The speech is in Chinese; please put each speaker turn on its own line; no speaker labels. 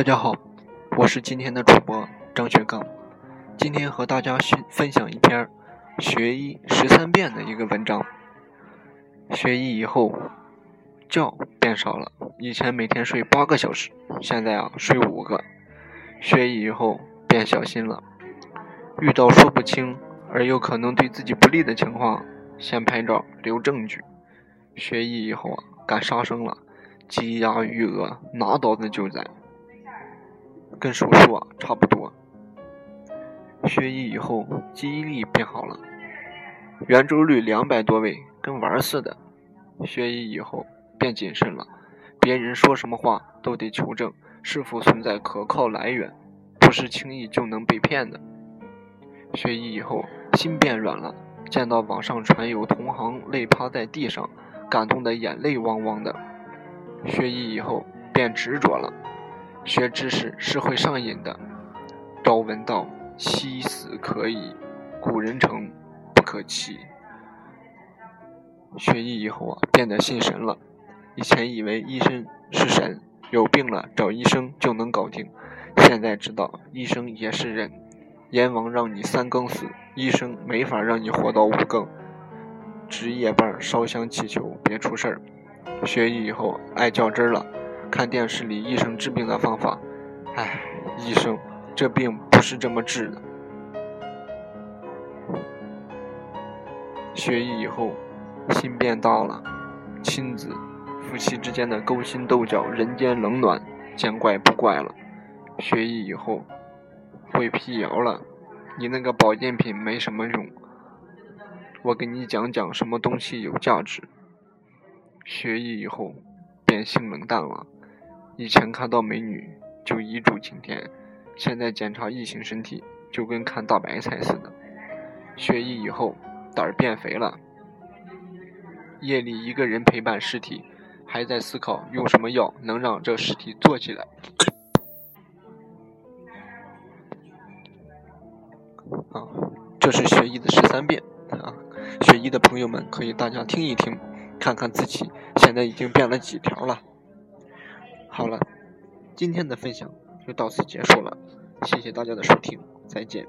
大家好，我是今天的主播张学刚，今天和大家分分享一篇学医十三变的一个文章。学医以后，觉变少了，以前每天睡八个小时，现在啊睡五个。学医以后变小心了，遇到说不清而又可能对自己不利的情况，先拍照留证据。学医以后啊敢杀生了，鸡鸭鱼鹅拿刀子就宰。跟手术啊差不多。学医以后记忆力变好了，圆周率两百多位，跟玩似的。学医以后变谨慎了，别人说什么话都得求证是否存在可靠来源，不是轻易就能被骗的。学医以后心变软了，见到网上传有同行累趴在地上，感动的眼泪汪汪的。学医以后变执着了。学知识是会上瘾的。朝闻道，夕死可矣，古人诚不可欺。学医以后啊，变得信神了。以前以为医生是神，有病了找医生就能搞定。现在知道医生也是人，阎王让你三更死，医生没法让你活到五更。值夜班烧香祈求别出事儿。学医以后爱较真了。看电视里医生治病的方法，唉，医生，这病不是这么治的。学医以后，心变大了，亲子、夫妻之间的勾心斗角、人间冷暖，见怪不怪了。学医以后，会辟谣了，你那个保健品没什么用，我给你讲讲什么东西有价值。学医以后，变性冷淡了。以前看到美女就一柱擎天，现在检查异性身体就跟看大白菜似的。学医以后胆儿变肥了，夜里一个人陪伴尸体，还在思考用什么药能让这尸体坐起来。啊，这是学医的十三变啊！学医的朋友们可以大家听一听，看看自己现在已经变了几条了。好了，今天的分享就到此结束了，谢谢大家的收听，再见。